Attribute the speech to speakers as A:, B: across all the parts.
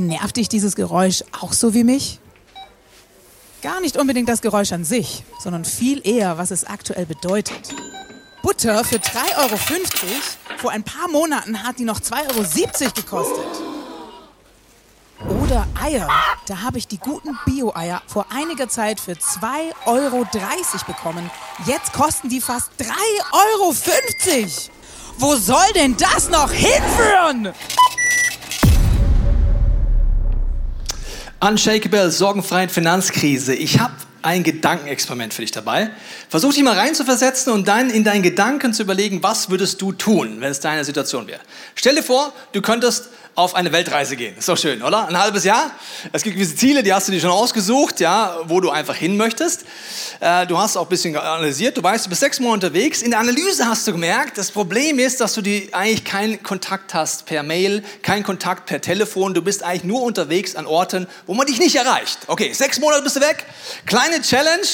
A: Nervt dich dieses Geräusch auch so wie mich? Gar nicht unbedingt das Geräusch an sich, sondern viel eher, was es aktuell bedeutet. Butter für 3,50 Euro. Vor ein paar Monaten hat die noch 2,70 Euro gekostet. Oder Eier. Da habe ich die guten Bio-Eier vor einiger Zeit für 2,30 Euro bekommen. Jetzt kosten die fast 3,50 Euro. Wo soll denn das noch hinführen?
B: Unshakable, sorgenfreien Finanzkrise. Ich habe ein Gedankenexperiment für dich dabei. Versuch dich mal reinzuversetzen und dann in deinen Gedanken zu überlegen, was würdest du tun, wenn es deine Situation wäre. Stell dir vor, du könntest auf eine Weltreise gehen. Ist doch schön, oder? Ein halbes Jahr. Es gibt gewisse Ziele, die hast du dir schon ausgesucht, ja, wo du einfach hin möchtest. Äh, du hast auch ein bisschen analysiert. Du weißt, du bist sechs Monate unterwegs. In der Analyse hast du gemerkt, das Problem ist, dass du die eigentlich keinen Kontakt hast per Mail, keinen Kontakt per Telefon. Du bist eigentlich nur unterwegs an Orten, wo man dich nicht erreicht. Okay, sechs Monate bist du weg. Kleine Challenge.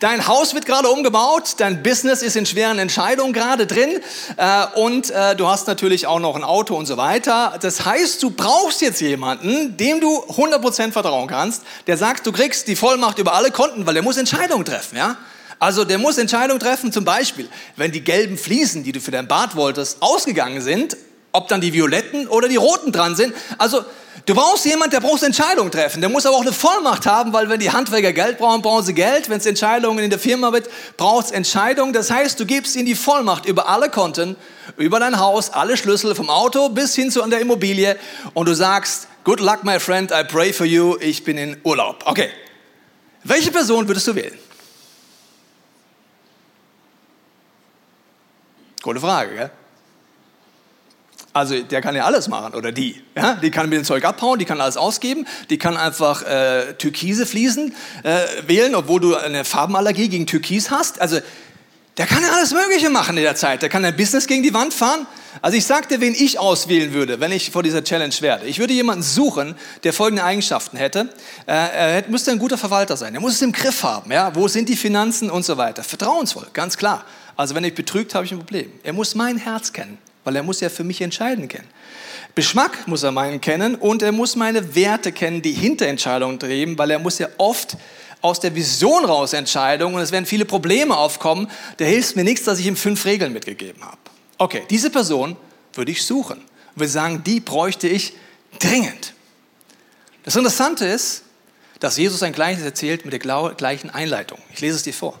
B: Dein Haus wird gerade umgebaut, dein Business ist in schweren Entscheidungen gerade drin äh, und äh, du hast natürlich auch noch ein Auto und so weiter. Das heißt, du brauchst jetzt jemanden, dem du 100% vertrauen kannst, der sagt, du kriegst die Vollmacht über alle Konten, weil er muss Entscheidungen treffen, ja? Also der muss Entscheidungen treffen, zum Beispiel, wenn die gelben Fliesen, die du für dein Bad wolltest, ausgegangen sind, ob dann die violetten oder die roten dran sind. Also Du brauchst jemanden, der braucht Entscheidungen treffen. Der muss aber auch eine Vollmacht haben, weil wenn die Handwerker Geld brauchen, brauchen sie Geld. Wenn es Entscheidungen in der Firma wird, braucht es Entscheidungen. Das heißt, du gibst ihnen die Vollmacht über alle Konten, über dein Haus, alle Schlüssel vom Auto bis hin zu an der Immobilie und du sagst, good luck my friend, I pray for you, ich bin in Urlaub. Okay. Welche Person würdest du wählen? Gute Frage, gell? Also der kann ja alles machen oder die. Ja? Die kann mit dem Zeug abhauen, die kann alles ausgeben, die kann einfach äh, türkise Fliesen äh, wählen, obwohl du eine Farbenallergie gegen Türkis hast. Also der kann ja alles Mögliche machen in der Zeit. Der kann ein Business gegen die Wand fahren. Also ich sagte, wen ich auswählen würde, wenn ich vor dieser Challenge werde. Ich würde jemanden suchen, der folgende Eigenschaften hätte. Äh, er müsste ein guter Verwalter sein. Er muss es im Griff haben. Ja? Wo sind die Finanzen und so weiter. Vertrauensvoll, ganz klar. Also wenn ich betrügt, habe ich ein Problem. Er muss mein Herz kennen weil er muss ja für mich entscheiden können. Geschmack muss er meinen kennen und er muss meine Werte kennen, die hinter Entscheidungen drehen, weil er muss ja oft aus der Vision raus Entscheidungen und es werden viele Probleme aufkommen. Da hilft mir nichts, dass ich ihm fünf Regeln mitgegeben habe. Okay, diese Person würde ich suchen. Und wir sagen, die bräuchte ich dringend. Das Interessante ist, dass Jesus ein Gleichnis erzählt mit der gleichen Einleitung. Ich lese es dir vor.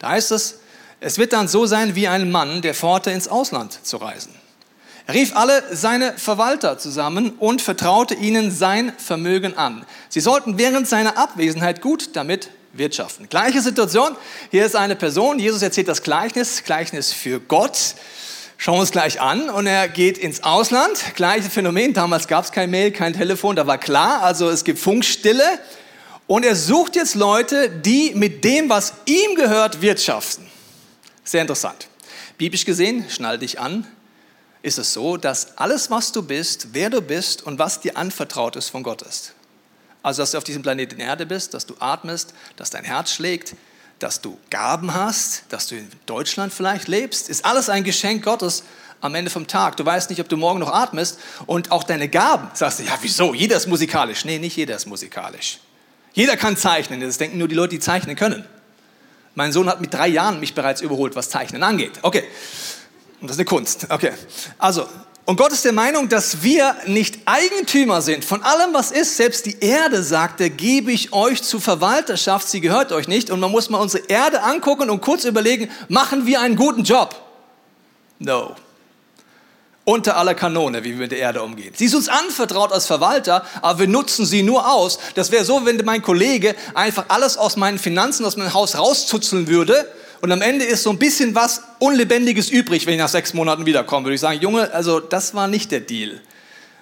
B: Da heißt es, es wird dann so sein wie ein Mann, der vorhatte, ins Ausland zu reisen. Er rief alle seine Verwalter zusammen und vertraute ihnen sein Vermögen an. Sie sollten während seiner Abwesenheit gut damit wirtschaften. Gleiche Situation. Hier ist eine Person. Jesus erzählt das Gleichnis, Gleichnis für Gott. Schauen wir uns gleich an. Und er geht ins Ausland. Gleiche Phänomen. Damals gab es kein Mail, kein Telefon. Da war klar. Also es gibt Funkstille. Und er sucht jetzt Leute, die mit dem, was ihm gehört, wirtschaften. Sehr interessant. Biblisch gesehen, schnall dich an, ist es so, dass alles, was du bist, wer du bist und was dir anvertraut ist, von Gott ist. Also, dass du auf diesem Planeten Erde bist, dass du atmest, dass dein Herz schlägt, dass du Gaben hast, dass du in Deutschland vielleicht lebst, ist alles ein Geschenk Gottes am Ende vom Tag. Du weißt nicht, ob du morgen noch atmest und auch deine Gaben. Sagst du, ja, wieso? Jeder ist musikalisch. Nee, nicht jeder ist musikalisch. Jeder kann zeichnen. Das denken nur die Leute, die zeichnen können. Mein Sohn hat mit drei Jahren mich bereits überholt, was Zeichnen angeht. Okay. Und das ist eine Kunst. Okay. Also, und Gott ist der Meinung, dass wir nicht Eigentümer sind von allem, was ist. Selbst die Erde, sagt er, gebe ich euch zur Verwalterschaft, sie gehört euch nicht. Und man muss mal unsere Erde angucken und kurz überlegen, machen wir einen guten Job? No unter aller Kanone, wie wir mit der Erde umgehen. Sie ist uns anvertraut als Verwalter, aber wir nutzen sie nur aus. Das wäre so, wenn mein Kollege einfach alles aus meinen Finanzen, aus meinem Haus rauszuzeln würde und am Ende ist so ein bisschen was Unlebendiges übrig, wenn ich nach sechs Monaten wiederkomme. Würde ich sagen, Junge, also das war nicht der Deal,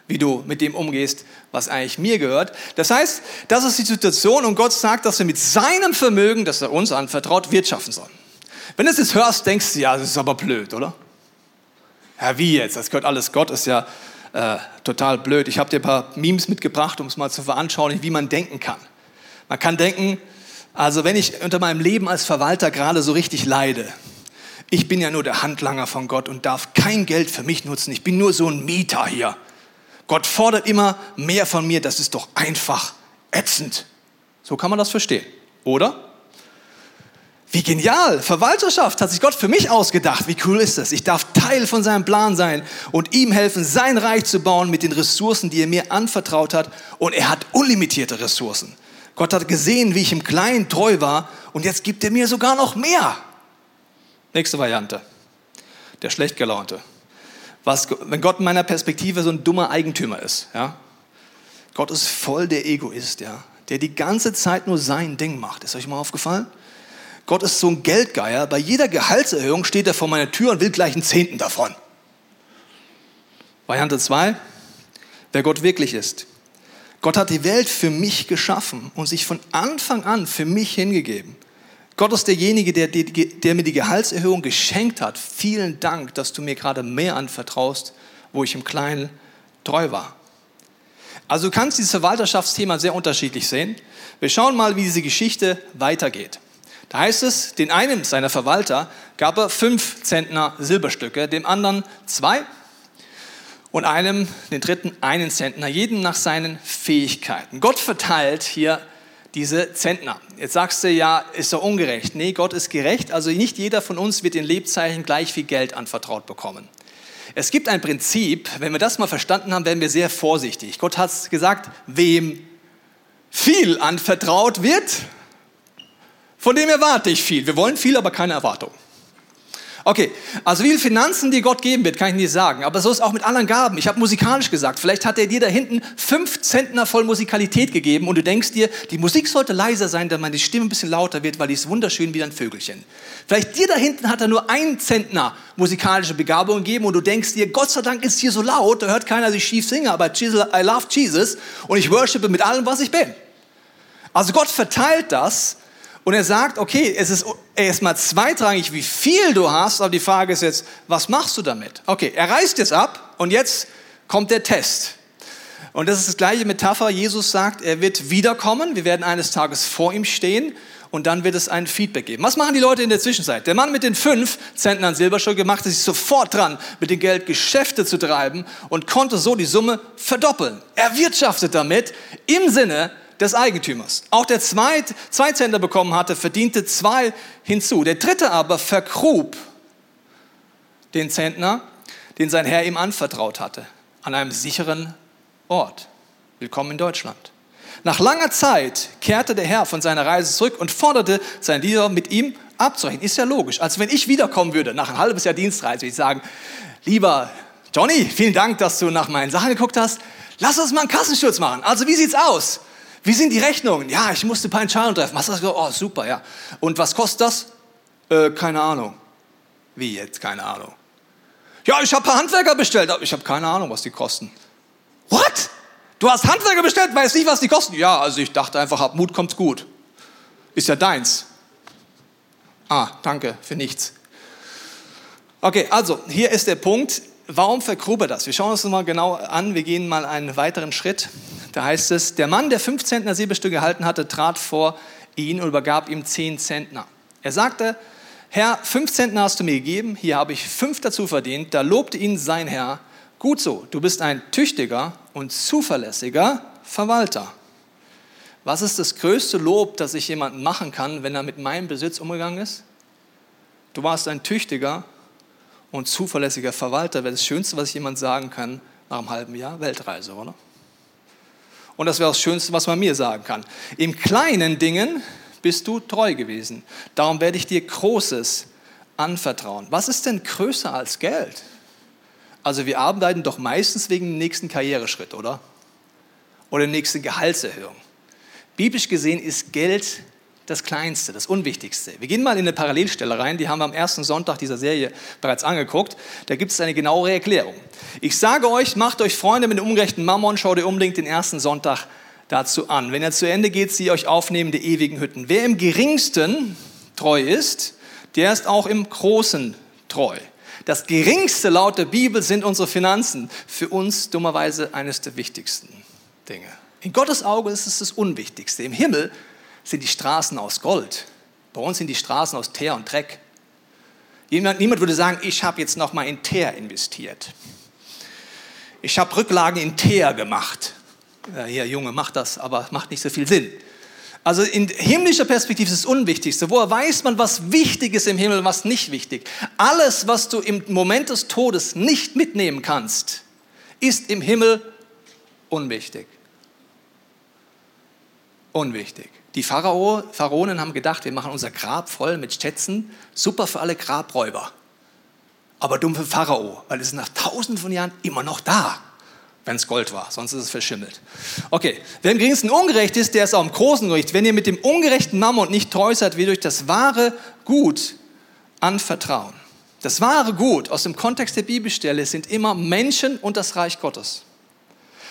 B: wie du mit dem umgehst, was eigentlich mir gehört. Das heißt, das ist die Situation und Gott sagt, dass wir mit seinem Vermögen, das er uns anvertraut, wirtschaften sollen. Wenn du es jetzt hörst, denkst du, ja, das ist aber blöd, oder? Ja, wie jetzt? Das gehört alles Gott, ist ja äh, total blöd. Ich habe dir ein paar Memes mitgebracht, um es mal zu veranschaulichen, wie man denken kann. Man kann denken, also wenn ich unter meinem Leben als Verwalter gerade so richtig leide, ich bin ja nur der Handlanger von Gott und darf kein Geld für mich nutzen, ich bin nur so ein Mieter hier. Gott fordert immer mehr von mir, das ist doch einfach ätzend. So kann man das verstehen, oder? Wie genial! Verwalterschaft hat sich Gott für mich ausgedacht. Wie cool ist das? Ich darf Teil von seinem Plan sein und ihm helfen, sein Reich zu bauen mit den Ressourcen, die er mir anvertraut hat. Und er hat unlimitierte Ressourcen. Gott hat gesehen, wie ich im Kleinen treu war und jetzt gibt er mir sogar noch mehr. Nächste Variante. Der schlecht gelaunte. Was, wenn Gott in meiner Perspektive so ein dummer Eigentümer ist, ja? Gott ist voll der Egoist, ja? Der die ganze Zeit nur sein Ding macht. Ist euch mal aufgefallen? Gott ist so ein Geldgeier. Bei jeder Gehaltserhöhung steht er vor meiner Tür und will gleich einen Zehnten davon. Variante 2, wer Gott wirklich ist. Gott hat die Welt für mich geschaffen und sich von Anfang an für mich hingegeben. Gott ist derjenige, der, der, der, mir die Gehaltserhöhung geschenkt hat. Vielen Dank, dass du mir gerade mehr anvertraust, wo ich im Kleinen treu war. Also du kannst dieses Verwalterschaftsthema sehr unterschiedlich sehen. Wir schauen mal, wie diese Geschichte weitergeht. Da heißt es, den einen seiner Verwalter gab er fünf Zentner Silberstücke, dem anderen zwei und einem, den dritten, einen Zentner, jeden nach seinen Fähigkeiten. Gott verteilt hier diese Zentner. Jetzt sagst du ja, ist doch ungerecht. Nee, Gott ist gerecht. Also nicht jeder von uns wird in Lebzeichen gleich viel Geld anvertraut bekommen. Es gibt ein Prinzip, wenn wir das mal verstanden haben, werden wir sehr vorsichtig. Gott hat gesagt, wem viel anvertraut wird, von dem erwarte ich viel. Wir wollen viel, aber keine Erwartung. Okay, also wie viele Finanzen dir Gott geben wird, kann ich nicht sagen. Aber so ist es auch mit anderen Gaben. Ich habe musikalisch gesagt, vielleicht hat er dir da hinten fünf Zentner voll Musikalität gegeben und du denkst dir, die Musik sollte leiser sein, damit meine Stimme ein bisschen lauter wird, weil die ist wunderschön wie ein Vögelchen. Vielleicht dir da hinten hat er nur ein Zentner musikalische Begabung gegeben und du denkst dir, Gott sei Dank ist hier so laut, da hört keiner, dass ich schief singe, aber I love Jesus und ich worshipe mit allem, was ich bin. Also Gott verteilt das und er sagt, okay, es ist erstmal zweitrangig, wie viel du hast, aber die Frage ist jetzt, was machst du damit? Okay, er reißt jetzt ab und jetzt kommt der Test. Und das ist das gleiche Metapher. Jesus sagt, er wird wiederkommen. Wir werden eines Tages vor ihm stehen und dann wird es ein Feedback geben. Was machen die Leute in der Zwischenzeit? Der Mann mit den fünf Zentnern Silberstücke machte sich sofort dran, mit dem Geld Geschäfte zu treiben und konnte so die Summe verdoppeln. Er wirtschaftet damit im Sinne des Eigentümers. Auch der Zweit, Zweizenter bekommen hatte, verdiente zwei hinzu. Der dritte aber vergrub den Zentner, den sein Herr ihm anvertraut hatte, an einem sicheren Ort. Willkommen in Deutschland. Nach langer Zeit kehrte der Herr von seiner Reise zurück und forderte seinen Diener mit ihm abzurechnen. Ist ja logisch. Als wenn ich wiederkommen würde, nach ein halbes Jahr Dienstreise, würde ich sagen, lieber Johnny, vielen Dank, dass du nach meinen Sachen geguckt hast. Lass uns mal einen Kassensturz machen. Also wie sieht's aus? Wie sind die Rechnungen? Ja, ich musste ein paar Entscheidungen treffen. Hast du das? Oh, super, ja. Und was kostet das? Äh, keine Ahnung. Wie jetzt? Keine Ahnung. Ja, ich habe ein paar Handwerker bestellt. Ich habe keine Ahnung, was die kosten. What? Du hast Handwerker bestellt, weißt nicht, was die kosten? Ja, also ich dachte einfach, hab Mut, kommt's gut. Ist ja deins. Ah, danke für nichts. Okay, also hier ist der Punkt. Warum vergrub er das? Wir schauen uns das mal genau an. Wir gehen mal einen weiteren Schritt. Da heißt es, der Mann, der fünf Zentner Silberstücke gehalten hatte, trat vor ihn und übergab ihm zehn Zentner. Er sagte, Herr, fünf Zentner hast du mir gegeben, hier habe ich fünf dazu verdient. Da lobte ihn sein Herr, gut so, du bist ein tüchtiger und zuverlässiger Verwalter. Was ist das größte Lob, das ich jemandem machen kann, wenn er mit meinem Besitz umgegangen ist? Du warst ein tüchtiger und zuverlässiger Verwalter wäre das Schönste, was jemand sagen kann nach einem halben Jahr Weltreise, oder? Und das wäre das Schönste, was man mir sagen kann. Im kleinen Dingen bist du treu gewesen. Darum werde ich dir Großes anvertrauen. Was ist denn größer als Geld? Also wir arbeiten doch meistens wegen dem nächsten Karriereschritt, oder? Oder der nächsten Gehaltserhöhung. Biblisch gesehen ist Geld das Kleinste, das Unwichtigste. Wir gehen mal in eine Parallelstelle rein, die haben wir am ersten Sonntag dieser Serie bereits angeguckt. Da gibt es eine genauere Erklärung. Ich sage euch, macht euch Freunde mit dem ungerechten Mammon, schaut ihr unbedingt den ersten Sonntag dazu an. Wenn er zu Ende geht, sie euch aufnehmen, die ewigen Hütten. Wer im geringsten treu ist, der ist auch im Großen treu. Das geringste laut der Bibel sind unsere Finanzen. Für uns dummerweise eines der wichtigsten Dinge. In Gottes Auge ist es das Unwichtigste. Im Himmel sind die Straßen aus Gold. Bei uns sind die Straßen aus Teer und Dreck. Niemand, niemand würde sagen, ich habe jetzt noch mal in Teer investiert. Ich habe Rücklagen in Teer gemacht. Ja, hier, Junge, mach das, aber macht nicht so viel Sinn. Also in himmlischer Perspektive ist es Unwichtigste. Woher weiß man, was wichtig ist im Himmel, was nicht wichtig? Alles, was du im Moment des Todes nicht mitnehmen kannst, ist im Himmel unwichtig. Unwichtig. Die Pharao, Pharaonen haben gedacht, wir machen unser Grab voll mit Schätzen, super für alle Grabräuber. Aber dumm für Pharao, weil es ist nach tausenden von Jahren immer noch da wenn es Gold war, sonst ist es verschimmelt. Okay, wer im geringsten ungerecht ist, der ist auch im großen Gericht. Wenn ihr mit dem ungerechten Mammon nicht treu seid, wie durch das wahre Gut anvertrauen. Das wahre Gut aus dem Kontext der Bibelstelle sind immer Menschen und das Reich Gottes.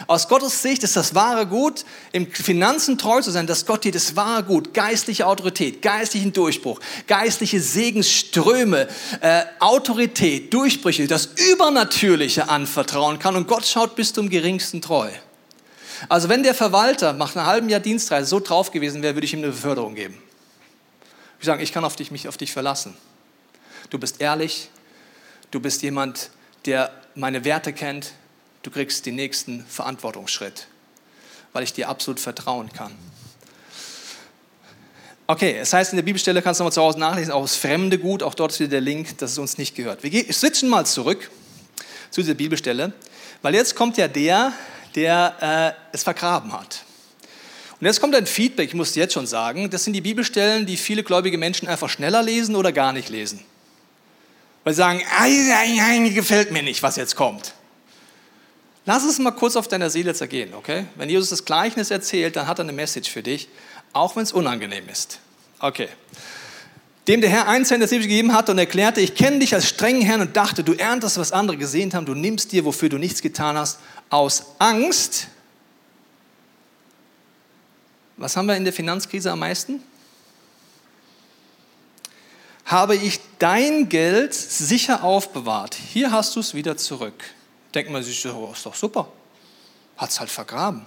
B: Aus Gottes Sicht ist das wahre Gut, im Finanzen treu zu sein, dass Gott dir das wahre Gut, geistliche Autorität, geistlichen Durchbruch, geistliche Segensströme, äh, Autorität, Durchbrüche, das Übernatürliche anvertrauen kann. Und Gott schaut bis zum geringsten treu. Also wenn der Verwalter nach einem halben Jahr Dienstreise so drauf gewesen wäre, würde ich ihm eine Beförderung geben. Ich sagen, ich kann auf dich, mich auf dich verlassen. Du bist ehrlich, du bist jemand, der meine Werte kennt, du kriegst den nächsten Verantwortungsschritt, weil ich dir absolut vertrauen kann. Okay, es heißt in der Bibelstelle, kannst du nochmal zu Hause nachlesen, auch das fremde Gut, auch dort ist wieder der Link, dass es uns nicht gehört. Wir switchen mal zurück zu dieser Bibelstelle, weil jetzt kommt ja der, der äh, es vergraben hat. Und jetzt kommt ein Feedback, ich muss jetzt schon sagen, das sind die Bibelstellen, die viele gläubige Menschen einfach schneller lesen oder gar nicht lesen. Weil sie sagen, gefällt mir nicht, was jetzt kommt. Lass es mal kurz auf deiner Seele zergehen, okay? Wenn Jesus das Gleichnis erzählt, dann hat er eine Message für dich, auch wenn es unangenehm ist. Okay. Dem der Herr eins Cent gegeben hat und erklärte, ich kenne dich als strengen Herrn und dachte, du erntest, was andere gesehen haben, du nimmst dir, wofür du nichts getan hast, aus Angst. Was haben wir in der Finanzkrise am meisten? Habe ich dein Geld sicher aufbewahrt. Hier hast du es wieder zurück denkt man sich, oh, ist doch super. Hat es halt vergraben.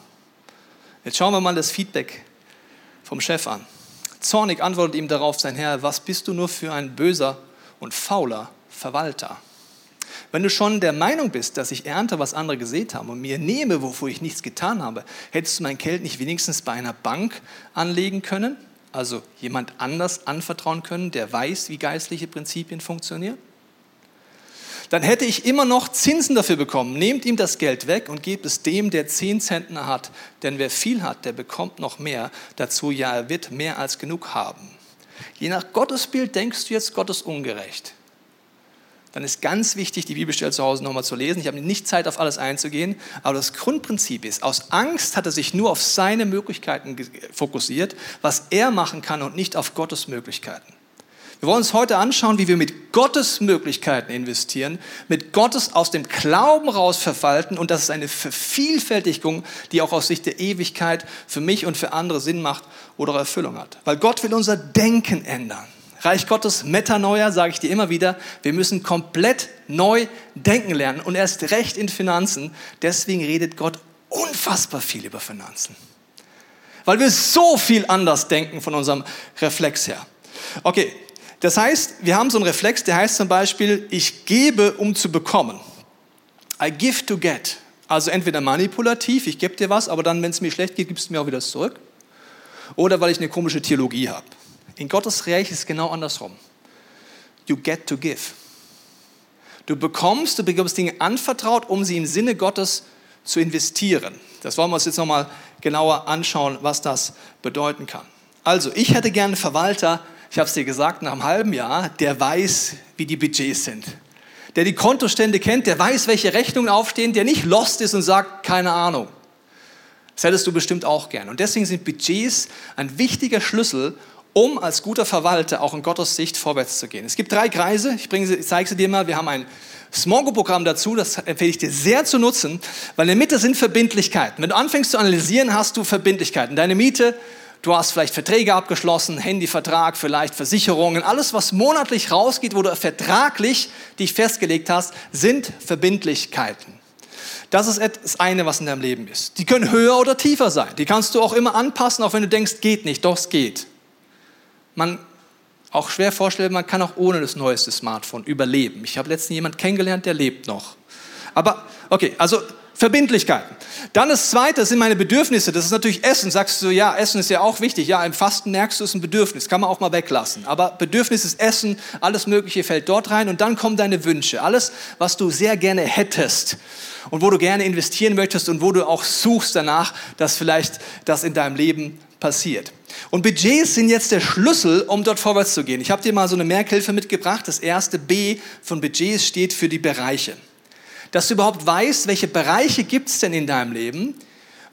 B: Jetzt schauen wir mal das Feedback vom Chef an. Zornig antwortet ihm darauf sein Herr, was bist du nur für ein böser und fauler Verwalter? Wenn du schon der Meinung bist, dass ich ernte, was andere gesät haben und mir nehme, wofür ich nichts getan habe, hättest du mein Geld nicht wenigstens bei einer Bank anlegen können? Also jemand anders anvertrauen können, der weiß, wie geistliche Prinzipien funktionieren? Dann hätte ich immer noch Zinsen dafür bekommen. Nehmt ihm das Geld weg und gebt es dem, der zehn Zentner hat. Denn wer viel hat, der bekommt noch mehr. Dazu ja, er wird mehr als genug haben. Je nach Gottesbild denkst du jetzt, Gott ist ungerecht. Dann ist ganz wichtig, die Bibelstelle zu Hause nochmal zu lesen. Ich habe nicht Zeit, auf alles einzugehen, aber das Grundprinzip ist, aus Angst hat er sich nur auf seine Möglichkeiten fokussiert, was er machen kann und nicht auf Gottes Möglichkeiten. Wir wollen uns heute anschauen, wie wir mit Gottes Möglichkeiten investieren, mit Gottes aus dem Glauben raus verwalten und das ist eine Vervielfältigung, die auch aus Sicht der Ewigkeit für mich und für andere Sinn macht oder Erfüllung hat. Weil Gott will unser Denken ändern. Reich Gottes Metanoia, sage ich dir immer wieder, wir müssen komplett neu denken lernen und erst recht in Finanzen. Deswegen redet Gott unfassbar viel über Finanzen. Weil wir so viel anders denken von unserem Reflex her. Okay, das heißt, wir haben so einen Reflex, der heißt zum Beispiel, ich gebe, um zu bekommen. I give to get. Also entweder manipulativ, ich gebe dir was, aber dann, wenn es mir schlecht geht, gibst du mir auch wieder zurück. Oder weil ich eine komische Theologie habe. In Gottes Reich ist es genau andersrum. You get to give. Du bekommst, du bekommst Dinge anvertraut, um sie im Sinne Gottes zu investieren. Das wollen wir uns jetzt nochmal genauer anschauen, was das bedeuten kann. Also, ich hätte gerne einen Verwalter, ich habe es dir gesagt, nach einem halben Jahr, der weiß, wie die Budgets sind. Der die Kontostände kennt, der weiß, welche Rechnungen aufstehen, der nicht lost ist und sagt, keine Ahnung. Das hättest du bestimmt auch gern. Und deswegen sind Budgets ein wichtiger Schlüssel, um als guter Verwalter auch in Gottes Sicht vorwärts zu gehen. Es gibt drei Kreise, ich, bringe sie, ich zeige sie dir mal. Wir haben ein Small Group Programm dazu, das empfehle ich dir sehr zu nutzen, weil in der Mitte sind Verbindlichkeiten. Wenn du anfängst zu analysieren, hast du Verbindlichkeiten. Deine Miete, Du hast vielleicht Verträge abgeschlossen, Handyvertrag, vielleicht Versicherungen. Alles, was monatlich rausgeht, wo du vertraglich dich festgelegt hast, sind Verbindlichkeiten. Das ist das eine, was in deinem Leben ist. Die können höher oder tiefer sein. Die kannst du auch immer anpassen, auch wenn du denkst, geht nicht. Doch, es geht. Man auch schwer vorstellen, man kann auch ohne das neueste Smartphone überleben. Ich habe letztens jemanden kennengelernt, der lebt noch. Aber, okay, also Verbindlichkeiten. Dann das zweite sind meine Bedürfnisse. Das ist natürlich Essen. Sagst du, ja, Essen ist ja auch wichtig. Ja, im Fasten merkst du, es ist ein Bedürfnis. Kann man auch mal weglassen. Aber Bedürfnis ist Essen. Alles Mögliche fällt dort rein. Und dann kommen deine Wünsche. Alles, was du sehr gerne hättest. Und wo du gerne investieren möchtest und wo du auch suchst danach, dass vielleicht das in deinem Leben passiert. Und Budgets sind jetzt der Schlüssel, um dort vorwärts zu gehen. Ich habe dir mal so eine Merkhilfe mitgebracht. Das erste B von Budgets steht für die Bereiche dass du überhaupt weißt, welche Bereiche gibt es denn in deinem Leben,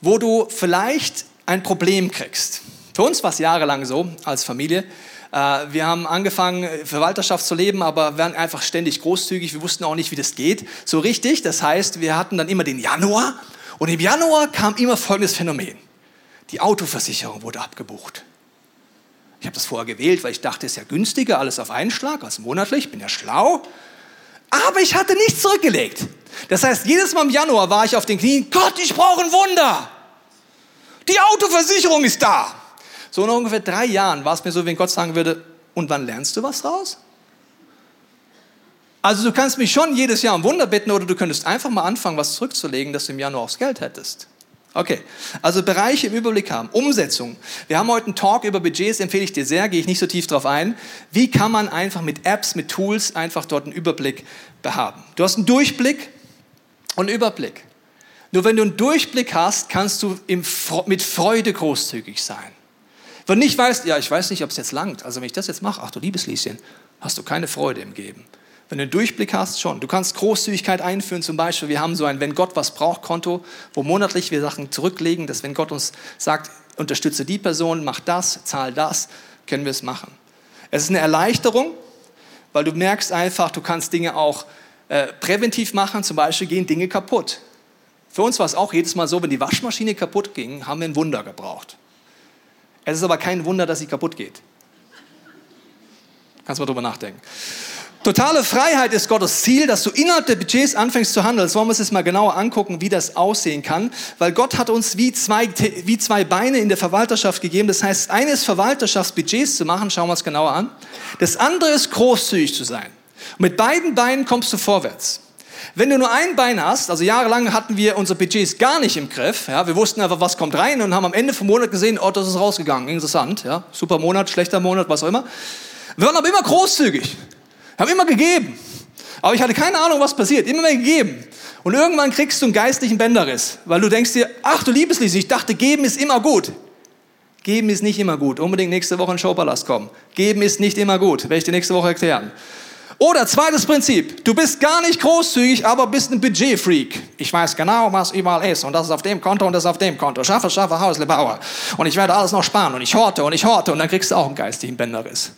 B: wo du vielleicht ein Problem kriegst. Für uns war es jahrelang so als Familie. Äh, wir haben angefangen, Verwalterschaft zu leben, aber waren einfach ständig großzügig. Wir wussten auch nicht, wie das geht. So richtig. Das heißt, wir hatten dann immer den Januar. Und im Januar kam immer folgendes Phänomen. Die Autoversicherung wurde abgebucht. Ich habe das vorher gewählt, weil ich dachte, es ist ja günstiger, alles auf einen Schlag als monatlich. Ich bin ja schlau. Aber ich hatte nichts zurückgelegt. Das heißt, jedes Mal im Januar war ich auf den Knien, Gott, ich brauche ein Wunder. Die Autoversicherung ist da. So nach ungefähr drei Jahren war es mir so, wenn Gott sagen würde, und wann lernst du was raus? Also du kannst mich schon jedes Jahr um Wunder bitten oder du könntest einfach mal anfangen, was zurückzulegen, dass du im Januar aufs Geld hättest. Okay, also Bereiche im Überblick haben. Umsetzung. Wir haben heute einen Talk über Budgets, empfehle ich dir sehr, gehe ich nicht so tief drauf ein. Wie kann man einfach mit Apps, mit Tools einfach dort einen Überblick behaben? Du hast einen Durchblick, und Überblick. Nur wenn du einen Durchblick hast, kannst du mit Freude großzügig sein. Wenn nicht weißt, ja, ich weiß nicht, ob es jetzt langt, also wenn ich das jetzt mache, ach du liebes Lieschen, hast du keine Freude im Geben. Wenn du einen Durchblick hast, schon. Du kannst Großzügigkeit einführen, zum Beispiel, wir haben so ein Wenn Gott was braucht Konto, wo monatlich wir Sachen zurücklegen, dass wenn Gott uns sagt, unterstütze die Person, mach das, zahl das, können wir es machen. Es ist eine Erleichterung, weil du merkst einfach, du kannst Dinge auch äh, präventiv machen, zum Beispiel gehen Dinge kaputt. Für uns war es auch jedes Mal so, wenn die Waschmaschine kaputt ging, haben wir ein Wunder gebraucht. Es ist aber kein Wunder, dass sie kaputt geht. Kannst mal drüber nachdenken. Totale Freiheit ist Gottes Ziel, dass du innerhalb der Budgets anfängst zu handeln. Jetzt wollen wir uns jetzt mal genauer angucken, wie das aussehen kann. Weil Gott hat uns wie zwei, wie zwei Beine in der Verwalterschaft gegeben. Das heißt, eines Verwalterschaftsbudgets zu machen, schauen wir uns genauer an. Das andere ist großzügig zu sein. Und mit beiden Beinen kommst du vorwärts. Wenn du nur ein Bein hast, also jahrelang hatten wir unsere Budgets gar nicht im Griff. Ja, wir wussten einfach, was kommt rein und haben am Ende vom Monat gesehen, oh, das ist rausgegangen. Interessant, ja, super Monat, schlechter Monat, was auch immer. Wir waren aber immer großzügig, haben immer gegeben. Aber ich hatte keine Ahnung, was passiert, immer mehr gegeben. Und irgendwann kriegst du einen geistlichen Bänderriss, weil du denkst dir, ach du Liebeslies, ich dachte, geben ist immer gut. Geben ist nicht immer gut. Unbedingt nächste Woche in Showpalast kommen. Geben ist nicht immer gut. Werde ich dir nächste Woche erklären. Oder zweites Prinzip, du bist gar nicht großzügig, aber bist ein Budgetfreak. Ich weiß genau, was überall ist und das ist auf dem Konto und das ist auf dem Konto. Schaffe, schaffe, Hausle, Bauer. Und ich werde alles noch sparen und ich horte und ich horte und dann kriegst du auch einen geistigen Bänderriss.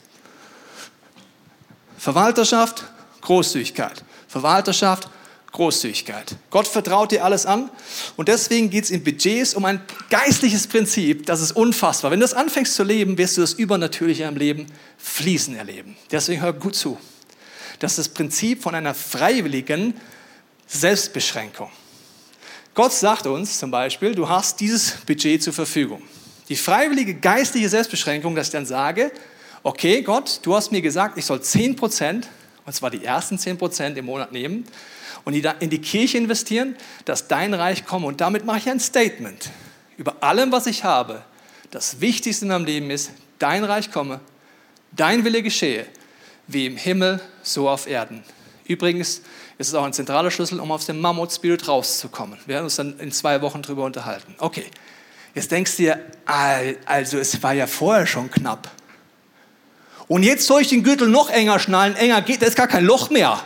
B: Verwalterschaft, Großzügigkeit. Verwalterschaft, Großzügigkeit. Gott vertraut dir alles an und deswegen geht es in Budgets um ein geistliches Prinzip, das ist unfassbar. Wenn du das anfängst zu leben, wirst du das Übernatürliche im Leben fließen erleben. Deswegen hör gut zu. Das ist das Prinzip von einer freiwilligen Selbstbeschränkung. Gott sagt uns zum Beispiel, du hast dieses Budget zur Verfügung. Die freiwillige geistliche Selbstbeschränkung, dass ich dann sage, okay Gott, du hast mir gesagt, ich soll 10 Prozent, und zwar die ersten 10 Prozent im Monat nehmen und die in die Kirche investieren, dass dein Reich komme. Und damit mache ich ein Statement über allem, was ich habe. Das Wichtigste in meinem Leben ist, dein Reich komme, dein Wille geschehe wie im Himmel, so auf Erden. Übrigens ist es auch ein zentraler Schlüssel, um aus dem Mammut-Spirit rauszukommen. Wir werden uns dann in zwei Wochen darüber unterhalten. Okay, jetzt denkst du dir, also es war ja vorher schon knapp. Und jetzt soll ich den Gürtel noch enger schnallen, enger geht, da ist gar kein Loch mehr.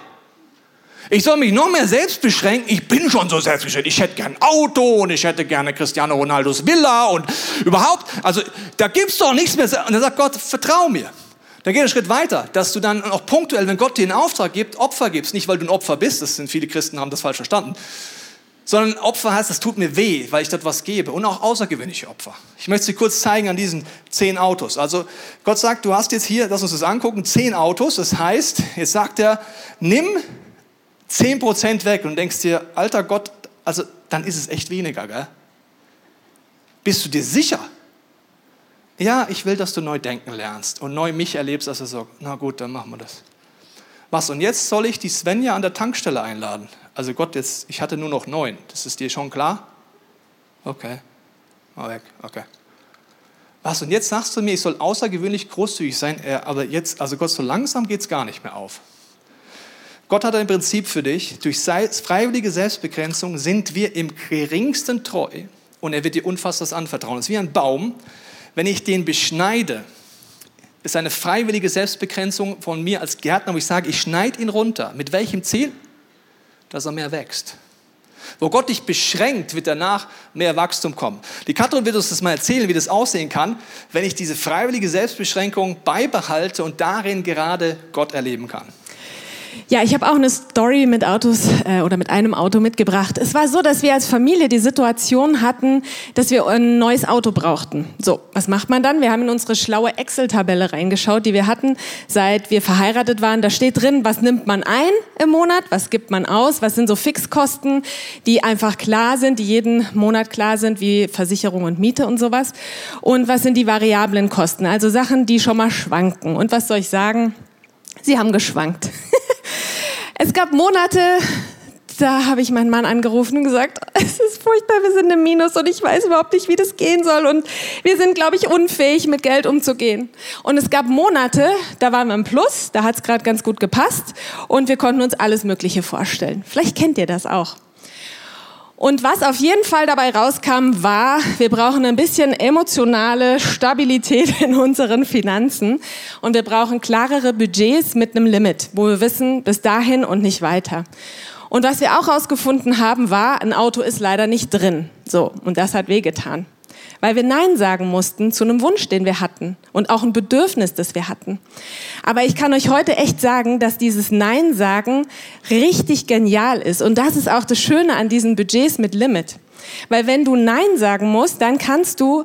B: Ich soll mich noch mehr selbst beschränken. Ich bin schon so selbstbeschränkt. Ich hätte gern ein Auto und ich hätte gerne Cristiano Ronaldos Villa und überhaupt. Also da gibt es doch nichts mehr. Und dann sagt Gott, vertrau mir. Dann geht ein Schritt weiter, dass du dann auch punktuell, wenn Gott dir einen Auftrag gibt, Opfer gibst. Nicht, weil du ein Opfer bist, das sind viele Christen, haben das falsch verstanden. Sondern Opfer heißt, es tut mir weh, weil ich dort was gebe. Und auch außergewöhnliche Opfer. Ich möchte sie kurz zeigen an diesen zehn Autos. Also Gott sagt, du hast jetzt hier, lass uns das angucken, zehn Autos. Das heißt, jetzt sagt er, nimm zehn Prozent weg und denkst dir, alter Gott, also dann ist es echt weniger, gell? Bist du dir sicher? ja, ich will, dass du neu denken lernst und neu mich erlebst, dass du sagst, na gut, dann machen wir das. Was, und jetzt soll ich die Svenja an der Tankstelle einladen? Also Gott, jetzt, ich hatte nur noch neun. Das ist dir schon klar? Okay. Mal weg. Okay. Was, und jetzt sagst du mir, ich soll außergewöhnlich großzügig sein, aber jetzt, also Gott, so langsam geht es gar nicht mehr auf. Gott hat ein Prinzip für dich. Durch freiwillige Selbstbegrenzung sind wir im geringsten treu und er wird dir unfassbar anvertrauen. Es ist wie ein Baum. Wenn ich den beschneide, ist eine freiwillige Selbstbegrenzung von mir als Gärtner, wo ich sage, ich schneide ihn runter. Mit welchem Ziel? Dass er mehr wächst. Wo Gott dich beschränkt, wird danach mehr Wachstum kommen. Die Katrin wird uns das mal erzählen, wie das aussehen kann, wenn ich diese freiwillige Selbstbeschränkung beibehalte und darin gerade Gott erleben kann.
C: Ja, ich habe auch eine Story mit Autos äh, oder mit einem Auto mitgebracht. Es war so, dass wir als Familie die Situation hatten, dass wir ein neues Auto brauchten. So, was macht man dann? Wir haben in unsere schlaue Excel-Tabelle reingeschaut, die wir hatten, seit wir verheiratet waren. Da steht drin, was nimmt man ein im Monat, was gibt man aus, was sind so Fixkosten, die einfach klar sind, die jeden Monat klar sind, wie Versicherung und Miete und sowas. Und was sind die variablen Kosten, also Sachen, die schon mal schwanken. Und was soll ich sagen? Sie haben geschwankt. Es gab Monate, da habe ich meinen Mann angerufen und gesagt, es ist furchtbar, wir sind im Minus und ich weiß überhaupt nicht, wie das gehen soll und wir sind, glaube ich, unfähig, mit Geld umzugehen. Und es gab Monate, da waren wir im Plus, da hat es gerade ganz gut gepasst und wir konnten uns alles Mögliche vorstellen. Vielleicht kennt ihr das auch. Und was auf jeden Fall dabei rauskam, war, wir brauchen ein bisschen emotionale Stabilität in unseren Finanzen und wir brauchen klarere Budgets mit einem Limit, wo wir wissen, bis dahin und nicht weiter. Und was wir auch herausgefunden haben, war, ein Auto ist leider nicht drin. So, und das hat wehgetan weil wir Nein sagen mussten zu einem Wunsch, den wir hatten und auch ein Bedürfnis, das wir hatten. Aber ich kann euch heute echt sagen, dass dieses Nein sagen richtig genial ist. Und das ist auch das Schöne an diesen Budgets mit Limit. Weil wenn du Nein sagen musst, dann kannst du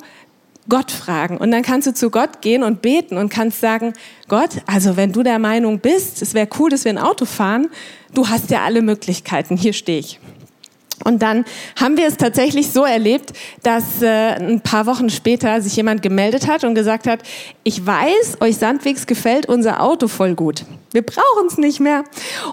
C: Gott fragen. Und dann kannst du zu Gott gehen und beten und kannst sagen, Gott, also wenn du der Meinung bist, es wäre cool, dass wir ein Auto fahren, du hast ja alle Möglichkeiten, hier stehe ich. Und dann haben wir es tatsächlich so erlebt, dass äh, ein paar Wochen später sich jemand gemeldet hat und gesagt hat, ich weiß, euch Sandwegs gefällt unser Auto voll gut. Wir brauchen es nicht mehr.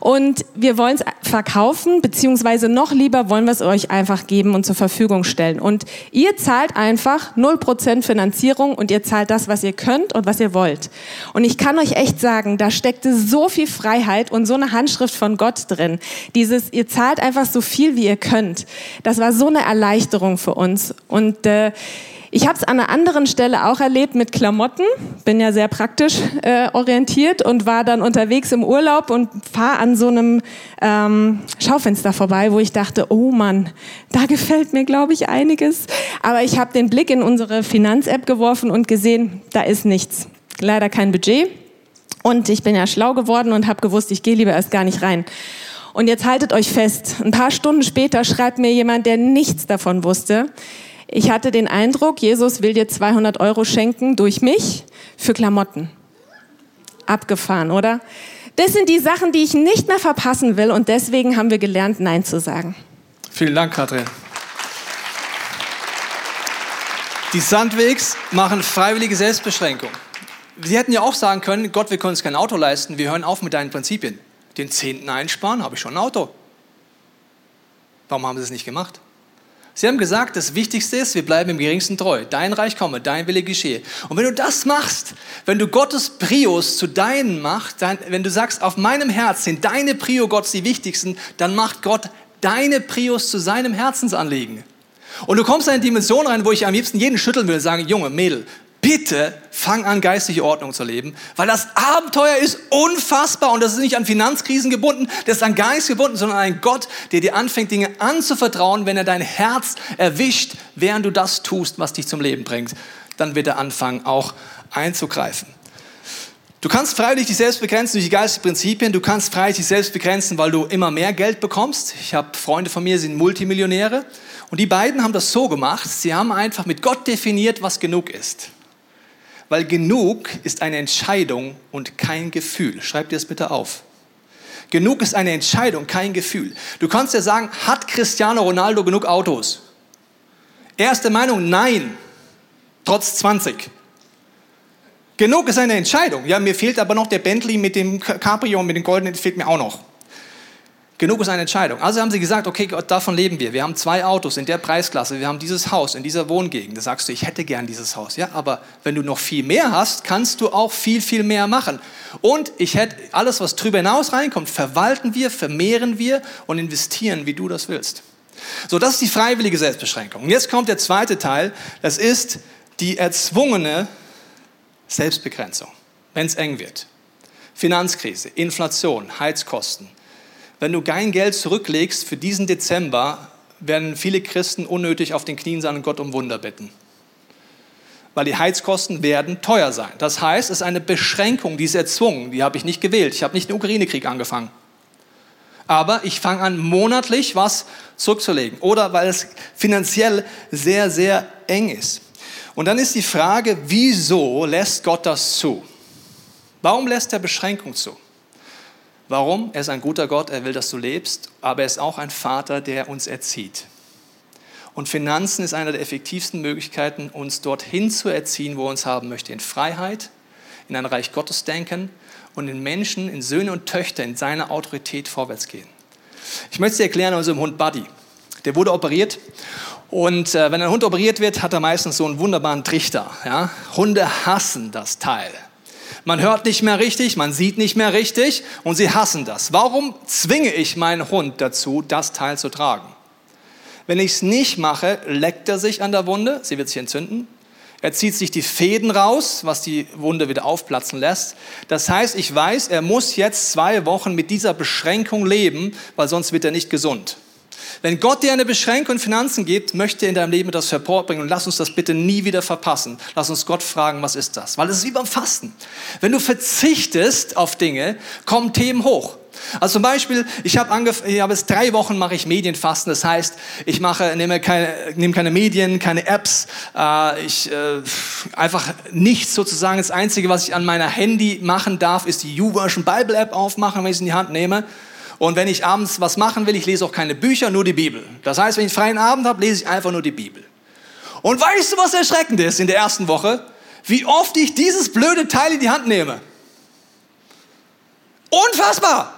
C: Und wir wollen es verkaufen, beziehungsweise noch lieber wollen wir es euch einfach geben und zur Verfügung stellen. Und ihr zahlt einfach 0% Finanzierung und ihr zahlt das, was ihr könnt und was ihr wollt. Und ich kann euch echt sagen, da steckte so viel Freiheit und so eine Handschrift von Gott drin. Dieses, ihr zahlt einfach so viel, wie ihr könnt. Das war so eine Erleichterung für uns. Und äh, ich habe es an einer anderen Stelle auch erlebt mit Klamotten. Bin ja sehr praktisch äh, orientiert und war dann unterwegs im Urlaub und fahre an so einem ähm, Schaufenster vorbei, wo ich dachte, oh Mann, da gefällt mir, glaube ich, einiges. Aber ich habe den Blick in unsere Finanz-App geworfen und gesehen, da ist nichts. Leider kein Budget. Und ich bin ja schlau geworden und habe gewusst, ich gehe lieber erst gar nicht rein. Und jetzt haltet euch fest, ein paar Stunden später schreibt mir jemand, der nichts davon wusste, ich hatte den Eindruck, Jesus will dir 200 Euro schenken durch mich für Klamotten. Abgefahren, oder? Das sind die Sachen, die ich nicht mehr verpassen will und deswegen haben wir gelernt, Nein zu sagen.
B: Vielen Dank, Katrin. Die Sandwegs machen freiwillige Selbstbeschränkung. Sie hätten ja auch sagen können, Gott, wir können uns kein Auto leisten, wir hören auf mit deinen Prinzipien. Den Zehnten einsparen, habe ich schon ein Auto. Warum haben Sie es nicht gemacht? Sie haben gesagt, das Wichtigste ist, wir bleiben im geringsten treu. Dein Reich komme, dein Wille geschehe. Und wenn du das machst, wenn du Gottes Prios zu deinen machst, dann, wenn du sagst, auf meinem Herz sind deine Prio Gottes die wichtigsten, dann macht Gott deine Prios zu seinem Herzensanliegen. Und du kommst in eine Dimension rein, wo ich am liebsten jeden schütteln will und sagen, Junge, Mädel, bitte fang an, geistige Ordnung zu leben, weil das Abenteuer ist unfassbar und das ist nicht an Finanzkrisen gebunden, das ist an Geist gebunden, sondern an einen Gott, der dir anfängt, Dinge anzuvertrauen, wenn er dein Herz erwischt, während du das tust, was dich zum Leben bringt. Dann wird er anfangen, auch einzugreifen. Du kannst freiwillig dich selbst begrenzen durch die geistigen Prinzipien. Du kannst freiwillig dich selbst begrenzen, weil du immer mehr Geld bekommst. Ich habe Freunde von mir, sind Multimillionäre. Und die beiden haben das so gemacht. Sie haben einfach mit Gott definiert, was genug ist. Weil genug ist eine Entscheidung und kein Gefühl. Schreib dir das bitte auf. Genug ist eine Entscheidung, kein Gefühl. Du kannst ja sagen, hat Cristiano Ronaldo genug Autos? Erste Meinung, nein. Trotz 20. Genug ist eine Entscheidung. Ja, mir fehlt aber noch der Bentley mit dem Cabrio und mit dem goldenen, fehlt mir auch noch. Genug ist eine Entscheidung. Also haben sie gesagt, okay, Gott, davon leben wir. Wir haben zwei Autos in der Preisklasse, wir haben dieses Haus in dieser Wohngegend. Da sagst du, ich hätte gern dieses Haus. Ja, aber wenn du noch viel mehr hast, kannst du auch viel, viel mehr machen. Und ich hätte alles, was drüber hinaus reinkommt, verwalten wir, vermehren wir und investieren, wie du das willst. So, das ist die freiwillige Selbstbeschränkung. Und jetzt kommt der zweite Teil. Das ist die erzwungene Selbstbegrenzung, wenn es eng wird. Finanzkrise, Inflation, Heizkosten wenn du kein Geld zurücklegst für diesen Dezember, werden viele Christen unnötig auf den Knien sein und Gott um Wunder bitten. Weil die Heizkosten werden teuer sein. Das heißt, es ist eine Beschränkung, die ist erzwungen. Die habe ich nicht gewählt. Ich habe nicht den Ukraine-Krieg angefangen. Aber ich fange an, monatlich was zurückzulegen. Oder weil es finanziell sehr, sehr eng ist. Und dann ist die Frage, wieso lässt Gott das zu? Warum lässt er Beschränkung zu? Warum? Er ist ein guter Gott, er will, dass du lebst, aber er ist auch ein Vater, der uns erzieht. Und Finanzen ist eine der effektivsten Möglichkeiten, uns dorthin zu erziehen, wo er uns haben möchte, in Freiheit, in ein Reich Gottes denken und in Menschen, in Söhne und Töchter, in seiner Autorität vorwärts gehen. Ich möchte es dir erklären an unserem Hund Buddy. Der wurde operiert und äh, wenn ein Hund operiert wird, hat er meistens so einen wunderbaren Trichter. Ja? Hunde hassen das Teil. Man hört nicht mehr richtig, man sieht nicht mehr richtig und sie hassen das. Warum zwinge ich meinen Hund dazu, das Teil zu tragen? Wenn ich es nicht mache, leckt er sich an der Wunde, sie wird sich entzünden. Er zieht sich die Fäden raus, was die Wunde wieder aufplatzen lässt. Das heißt, ich weiß, er muss jetzt zwei Wochen mit dieser Beschränkung leben, weil sonst wird er nicht gesund. Wenn Gott dir eine Beschränkung in Finanzen gibt, möchte er in deinem Leben das hervorbringen und lass uns das bitte nie wieder verpassen. Lass uns Gott fragen, was ist das? Weil es ist wie beim Fasten. Wenn du verzichtest auf Dinge, kommen Themen hoch. Also zum Beispiel, ich habe angefangen, ich habe jetzt drei Wochen mache ich Medienfasten. Das heißt, ich mache, nehme keine, nehme keine Medien, keine Apps, äh, ich äh, einfach nichts sozusagen. Das Einzige, was ich an meiner Handy machen darf, ist die YouVersion Bible App aufmachen, wenn ich es in die Hand nehme. Und wenn ich abends was machen will, ich lese auch keine Bücher, nur die Bibel. Das heißt, wenn ich freien Abend habe, lese ich einfach nur die Bibel. Und weißt du, was erschreckend ist in der ersten Woche? Wie oft ich dieses blöde Teil in die Hand nehme. Unfassbar!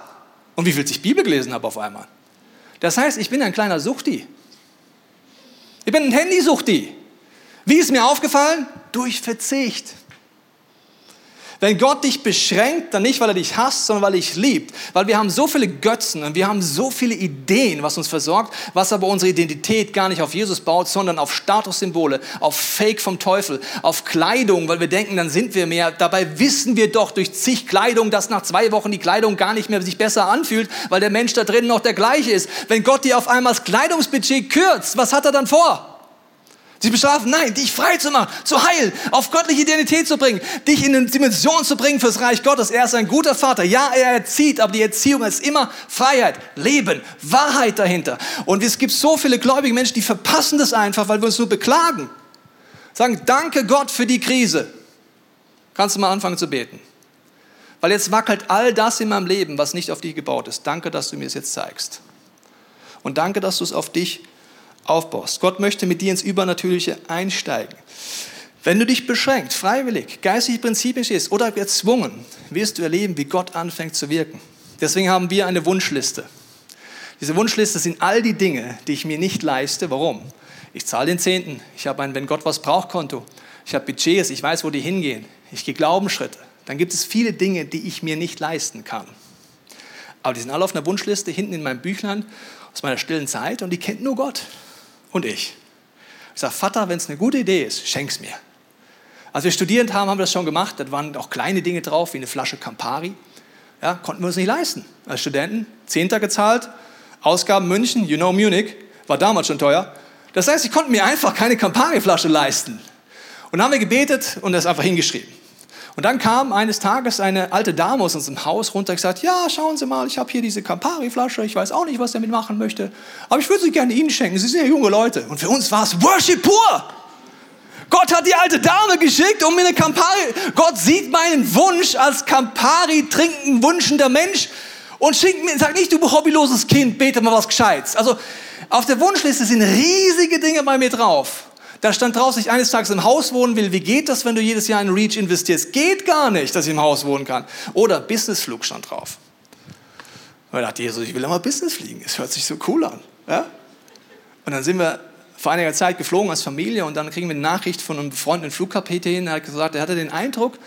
B: Und wie viel ich Bibel gelesen habe auf einmal. Das heißt, ich bin ein kleiner Suchti. Ich bin ein Handysuchti. Wie ist mir aufgefallen? Durch Verzicht. Wenn Gott dich beschränkt, dann nicht, weil er dich hasst, sondern weil er dich liebt. Weil wir haben so viele Götzen und wir haben so viele Ideen, was uns versorgt, was aber unsere Identität gar nicht auf Jesus baut, sondern auf Statussymbole, auf Fake vom Teufel, auf Kleidung, weil wir denken, dann sind wir mehr. Dabei wissen wir doch durch zig Kleidung, dass nach zwei Wochen die Kleidung gar nicht mehr sich besser anfühlt, weil der Mensch da drin noch der gleiche ist. Wenn Gott dir auf einmal das Kleidungsbudget kürzt, was hat er dann vor? Sie bestrafen, nein, dich frei zu machen, zu heilen, auf göttliche Identität zu bringen, dich in eine Dimension zu bringen fürs Reich Gottes. Er ist ein guter Vater. Ja, er erzieht, aber die Erziehung ist immer Freiheit, Leben, Wahrheit dahinter. Und es gibt so viele gläubige Menschen, die verpassen das einfach, weil wir uns nur beklagen. Sagen, danke Gott für die Krise. Kannst du mal anfangen zu beten. Weil jetzt wackelt all das in meinem Leben, was nicht auf dich gebaut ist. Danke, dass du mir es jetzt zeigst. Und danke, dass du es auf dich aufbaust. Gott möchte mit dir ins Übernatürliche einsteigen. Wenn du dich beschränkt, freiwillig, geistige Prinzipien stehst oder erzwungen, wirst du erleben, wie Gott anfängt zu wirken. Deswegen haben wir eine Wunschliste. Diese Wunschliste sind all die Dinge, die ich mir nicht leiste. Warum? Ich zahle den Zehnten. Ich habe ein Wenn Gott was braucht Konto. Ich habe Budgets. Ich weiß, wo die hingehen. Ich gehe Glaubensschritte. Dann gibt es viele Dinge, die ich mir nicht leisten kann. Aber die sind alle auf einer Wunschliste hinten in meinem Büchlein aus meiner stillen Zeit und die kennt nur Gott und ich. Ich sage, Vater, wenn es eine gute Idee ist, schenk's mir. Als wir studierend haben, haben wir das schon gemacht. Da waren auch kleine Dinge drauf, wie eine Flasche Campari. Ja, konnten wir uns nicht leisten. Als Studenten, Zehnter gezahlt, Ausgaben München, you know Munich, war damals schon teuer. Das heißt, ich konnte mir einfach keine Campari-Flasche leisten. Und dann haben wir gebetet und das einfach hingeschrieben. Und dann kam eines Tages eine alte Dame aus unserem Haus runter und gesagt, ja, schauen Sie mal, ich habe hier diese Campari-Flasche, ich weiß auch nicht, was ich damit machen möchte, aber ich würde sie gerne Ihnen schenken, Sie sind ja junge Leute. Und für uns war es Worship pur. Gott hat die alte Dame geschickt, um mir eine Campari, Gott sieht meinen Wunsch als Campari trinken wünschender Mensch und schickt mir, sag nicht, du hobbyloses Kind, bete mal was Gescheites. Also auf der Wunschliste sind riesige Dinge bei mir drauf. Da stand drauf, dass ich eines Tages im Haus wohnen will. Wie geht das, wenn du jedes Jahr in Reach investierst? Geht gar nicht, dass ich im Haus wohnen kann. Oder Businessflug stand drauf. Und ich dachte, Jesus, ich will immer Business fliegen. Es hört sich so cool an. Ja? Und dann sind wir vor einiger Zeit geflogen als Familie und dann kriegen wir eine Nachricht von einem befreundeten Flugkapitän. Der hat gesagt, er hatte den Eindruck,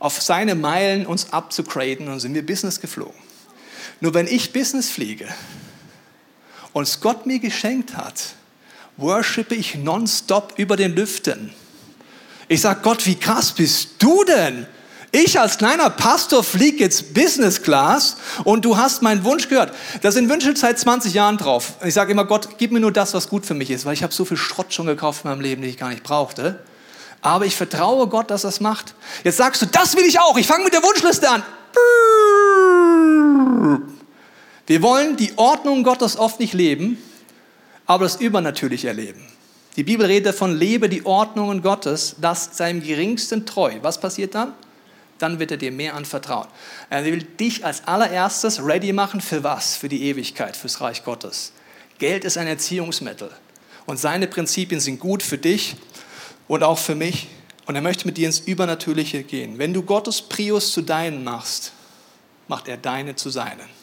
B: auf seine Meilen uns abzugraden und sind wir Business geflogen. Nur wenn ich Business fliege und es Gott mir geschenkt hat, worshipe ich nonstop über den Lüften. Ich sage, Gott, wie krass bist du denn? Ich als kleiner Pastor fliege jetzt Business Class und du hast meinen Wunsch gehört. Da sind Wünsche seit 20 Jahren drauf. Ich sage immer, Gott, gib mir nur das, was gut für mich ist, weil ich habe so viel Schrott schon gekauft in meinem Leben, den ich gar nicht brauchte. Aber ich vertraue Gott, dass er es macht. Jetzt sagst du, das will ich auch. Ich fange mit der Wunschliste an. Wir wollen die Ordnung Gottes oft nicht leben, aber das Übernatürliche erleben. Die Bibel redet davon, lebe die Ordnungen Gottes, das seinem geringsten treu. Was passiert dann? Dann wird er dir mehr anvertrauen. Er will dich als allererstes ready machen für was? Für die Ewigkeit, fürs Reich Gottes. Geld ist ein Erziehungsmittel und seine Prinzipien sind gut für dich und auch für mich. Und er möchte mit dir ins Übernatürliche gehen. Wenn du Gottes Prius zu deinen machst, macht er deine zu seinen.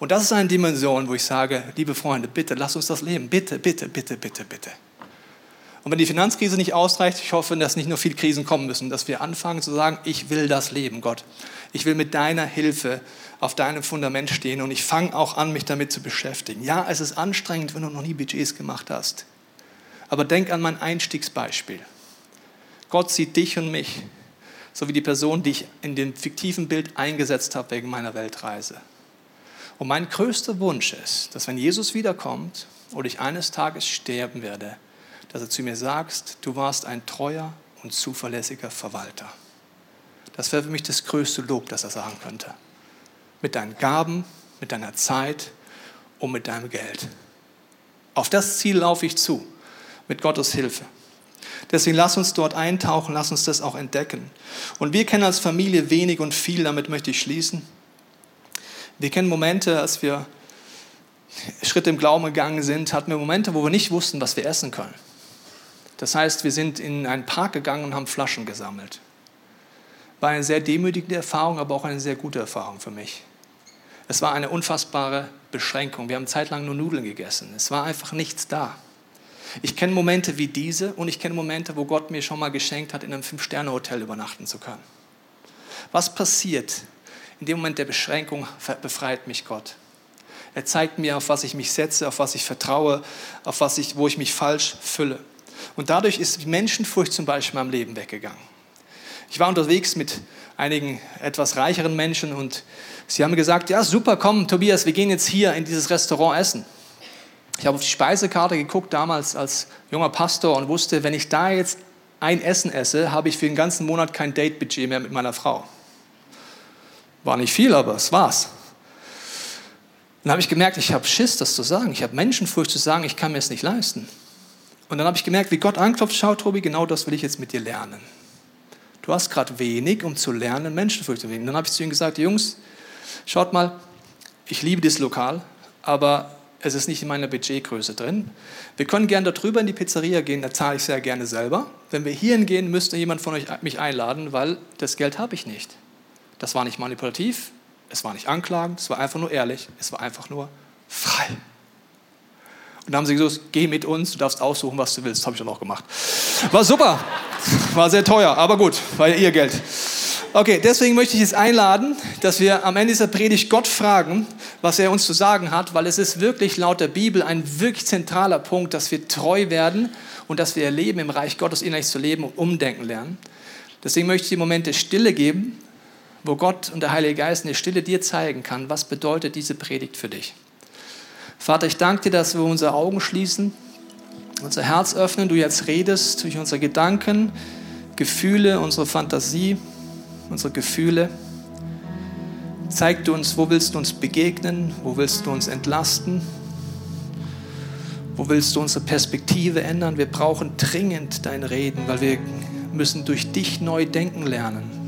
B: Und das ist eine Dimension, wo ich sage, liebe Freunde, bitte, lass uns das leben. Bitte, bitte, bitte, bitte, bitte. Und wenn die Finanzkrise nicht ausreicht, ich hoffe, dass nicht nur viele Krisen kommen müssen, dass wir anfangen zu sagen, ich will das leben, Gott. Ich will mit deiner Hilfe auf deinem Fundament stehen und ich fange auch an, mich damit zu beschäftigen. Ja, es ist anstrengend, wenn du noch nie Budgets gemacht hast. Aber denk an mein Einstiegsbeispiel. Gott sieht dich und mich, so wie die Person, die ich in dem fiktiven Bild eingesetzt habe wegen meiner Weltreise. Und mein größter Wunsch ist, dass wenn Jesus wiederkommt oder ich eines Tages sterben werde, dass er zu mir sagt, du warst ein treuer und zuverlässiger Verwalter. Das wäre für mich das größte Lob, das er sagen könnte. Mit deinen Gaben, mit deiner Zeit und mit deinem Geld. Auf das Ziel laufe ich zu mit Gottes Hilfe. Deswegen lass uns dort eintauchen, lass uns das auch entdecken. Und wir kennen als Familie wenig und viel, damit möchte ich schließen. Wir kennen Momente, als wir Schritte im Glauben gegangen sind, hatten wir Momente, wo wir nicht wussten, was wir essen können. Das heißt, wir sind in einen Park gegangen und haben Flaschen gesammelt. War eine sehr demütigende Erfahrung, aber auch eine sehr gute Erfahrung für mich. Es war eine unfassbare Beschränkung. Wir haben zeitlang nur Nudeln gegessen. Es war einfach nichts da. Ich kenne Momente wie diese und ich kenne Momente, wo Gott mir schon mal geschenkt hat, in einem Fünf-Sterne-Hotel übernachten zu können. Was passiert? In dem Moment der Beschränkung befreit mich Gott. Er zeigt mir, auf was ich mich setze, auf was ich vertraue, auf was ich, wo ich mich falsch fülle. Und dadurch ist die Menschenfurcht zum Beispiel in meinem Leben weggegangen. Ich war unterwegs mit einigen etwas reicheren Menschen und sie haben gesagt, ja super, komm Tobias, wir gehen jetzt hier in dieses Restaurant essen. Ich habe auf die Speisekarte geguckt damals als junger Pastor und wusste, wenn ich da jetzt ein Essen esse, habe ich für den ganzen Monat kein Date-Budget mehr mit meiner Frau. War nicht viel, aber es war's. Dann habe ich gemerkt, ich habe Schiss, das zu sagen. Ich habe Menschenfurcht zu sagen, ich kann mir es nicht leisten. Und dann habe ich gemerkt, wie Gott anklopft, schau Tobi, genau das will ich jetzt mit dir lernen. Du hast gerade wenig, um zu lernen, Menschenfurcht zu wenig. Dann habe ich zu ihnen gesagt, Jungs, schaut mal, ich liebe das Lokal, aber es ist nicht in meiner Budgetgröße drin. Wir können gerne darüber in die Pizzeria gehen, da zahle ich sehr gerne selber. Wenn wir hierhin gehen, müsste jemand von euch mich einladen, weil das Geld habe ich nicht. Das war nicht manipulativ, es war nicht anklagend, es war einfach nur ehrlich, es war einfach nur frei. Und dann haben sie gesagt, geh mit uns, du darfst aussuchen, was du willst. Das habe ich dann auch gemacht. War super, war sehr teuer, aber gut, war ja ihr Geld. Okay, deswegen möchte ich es einladen, dass wir am Ende dieser Predigt Gott fragen, was er uns zu sagen hat, weil es ist wirklich laut der Bibel ein wirklich zentraler Punkt, dass wir treu werden und dass wir erleben, im Reich Gottes innerlich zu leben und umdenken lernen. Deswegen möchte ich die Momente Stille geben, wo Gott und der Heilige Geist in der Stille dir zeigen kann, was bedeutet diese Predigt für dich. Vater, ich danke dir, dass wir unsere Augen schließen, unser Herz öffnen, du jetzt redest durch unsere Gedanken, Gefühle, unsere Fantasie unsere Gefühle. Zeig du uns, wo willst du uns begegnen, wo willst du uns entlasten, wo willst du unsere Perspektive ändern. Wir brauchen dringend dein Reden, weil wir müssen durch dich neu denken lernen.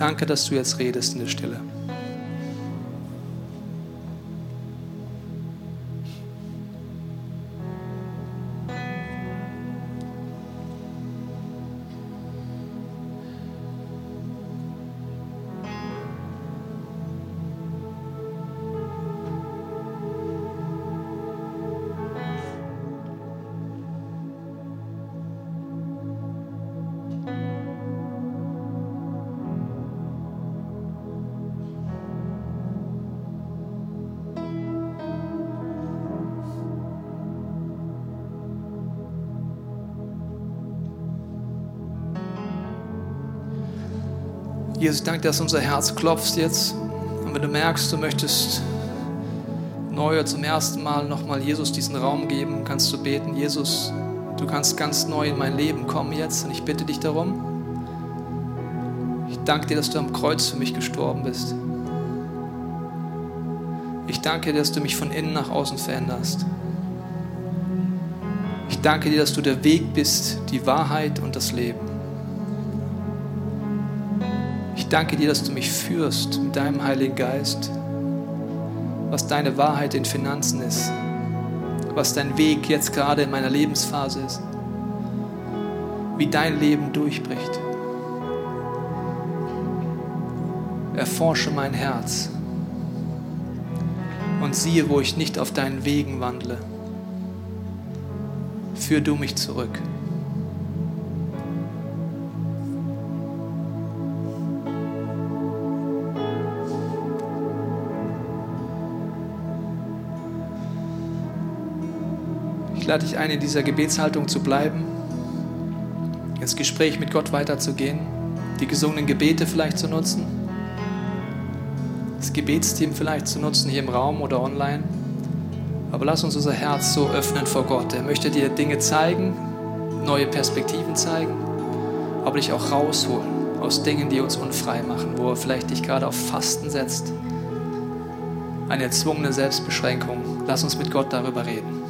B: Danke, dass du jetzt redest in der Stille. Jesus, danke, dass unser Herz klopft jetzt. Und wenn du merkst, du möchtest neu zum ersten Mal nochmal Jesus diesen Raum geben, kannst du beten, Jesus, du kannst ganz neu in mein Leben kommen jetzt und ich bitte dich darum. Ich danke dir, dass du am Kreuz für mich gestorben bist. Ich danke dir, dass du mich von innen nach außen veränderst. Ich danke dir, dass du der Weg bist, die Wahrheit und das Leben. Danke dir, dass du mich führst mit deinem Heiligen Geist, was deine Wahrheit in Finanzen ist, was dein Weg jetzt gerade in meiner Lebensphase ist, wie dein Leben durchbricht. Erforsche mein Herz und siehe, wo ich nicht auf deinen Wegen wandle. Führ du mich zurück. Lade dich ein, in dieser Gebetshaltung zu bleiben, ins Gespräch mit Gott weiterzugehen, die gesungenen Gebete vielleicht zu nutzen, das Gebetsteam vielleicht zu nutzen hier im Raum oder online. Aber lass uns unser Herz so öffnen vor Gott. Er möchte dir Dinge zeigen, neue Perspektiven zeigen, aber dich auch rausholen aus Dingen, die uns unfrei machen, wo er vielleicht dich gerade auf Fasten setzt. Eine erzwungene Selbstbeschränkung. Lass uns mit Gott darüber reden.